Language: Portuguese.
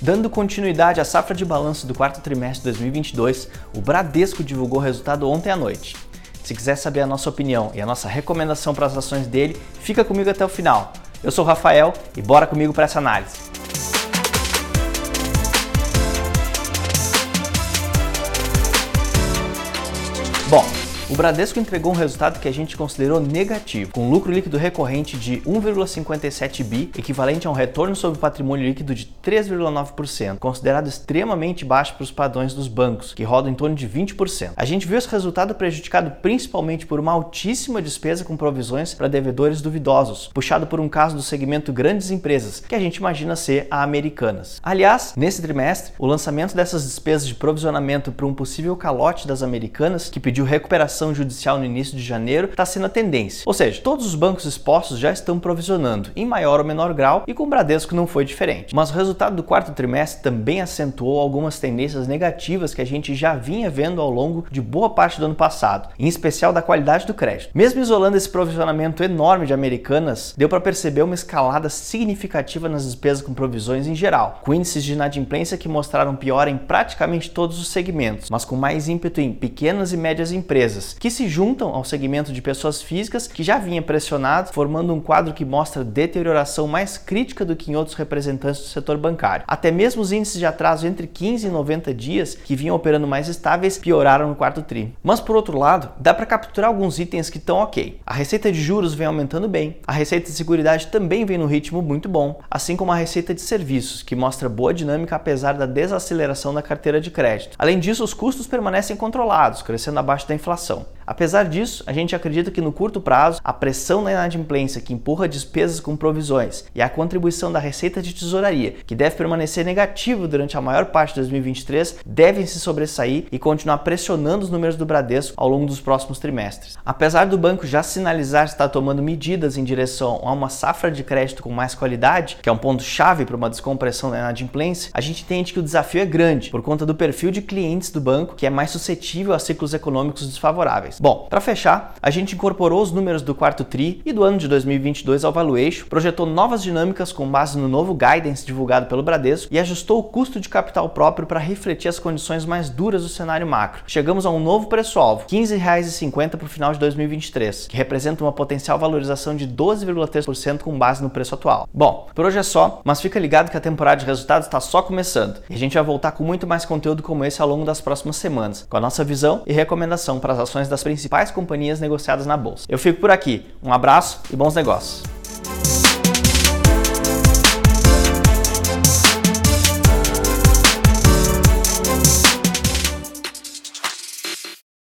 Dando continuidade à safra de balanço do quarto trimestre de 2022, o Bradesco divulgou o resultado ontem à noite. Se quiser saber a nossa opinião e a nossa recomendação para as ações dele, fica comigo até o final. Eu sou o Rafael e bora comigo para essa análise. Bom, o Bradesco entregou um resultado que a gente considerou negativo, com lucro líquido recorrente de 1,57 bi, equivalente a um retorno sobre patrimônio líquido de 3,9%, considerado extremamente baixo para os padrões dos bancos, que rodam em torno de 20%. A gente viu esse resultado prejudicado principalmente por uma altíssima despesa com provisões para devedores duvidosos, puxado por um caso do segmento grandes empresas, que a gente imagina ser a Americanas. Aliás, nesse trimestre, o lançamento dessas despesas de provisionamento para um possível calote das Americanas, que pediu recuperação judicial no início de janeiro está sendo a tendência. Ou seja, todos os bancos expostos já estão provisionando, em maior ou menor grau, e com o Bradesco não foi diferente. Mas o resultado do quarto trimestre também acentuou algumas tendências negativas que a gente já vinha vendo ao longo de boa parte do ano passado, em especial da qualidade do crédito. Mesmo isolando esse provisionamento enorme de americanas, deu para perceber uma escalada significativa nas despesas com provisões em geral, com índices de inadimplência que mostraram pior em praticamente todos os segmentos, mas com mais ímpeto em pequenas e médias empresas, que se juntam ao segmento de pessoas físicas que já vinha pressionado, formando um quadro que mostra deterioração mais crítica do que em outros representantes do setor bancário. Até mesmo os índices de atraso entre 15 e 90 dias, que vinham operando mais estáveis, pioraram no quarto tri. Mas por outro lado, dá para capturar alguns itens que estão ok. A receita de juros vem aumentando bem, a receita de seguridade também vem no ritmo muito bom, assim como a receita de serviços, que mostra boa dinâmica apesar da desaceleração da carteira de crédito. Além disso, os custos permanecem controlados, crescendo abaixo da inflação. so. Apesar disso, a gente acredita que no curto prazo, a pressão na inadimplência que empurra despesas com provisões e a contribuição da receita de tesouraria, que deve permanecer negativo durante a maior parte de 2023, devem se sobressair e continuar pressionando os números do Bradesco ao longo dos próximos trimestres. Apesar do banco já sinalizar estar tomando medidas em direção a uma safra de crédito com mais qualidade, que é um ponto chave para uma descompressão da inadimplência, a gente entende que o desafio é grande por conta do perfil de clientes do banco, que é mais suscetível a ciclos econômicos desfavoráveis Bom, para fechar, a gente incorporou os números do quarto TRI e do ano de 2022 ao valuation, projetou novas dinâmicas com base no novo guidance divulgado pelo Bradesco e ajustou o custo de capital próprio para refletir as condições mais duras do cenário macro. Chegamos a um novo preço-alvo, R$ 15,50 para o final de 2023, que representa uma potencial valorização de 12,3% com base no preço atual. Bom, por hoje é só, mas fica ligado que a temporada de resultados está só começando e a gente vai voltar com muito mais conteúdo como esse ao longo das próximas semanas, com a nossa visão e recomendação para as ações das principais companhias negociadas na bolsa. Eu fico por aqui. Um abraço e bons negócios.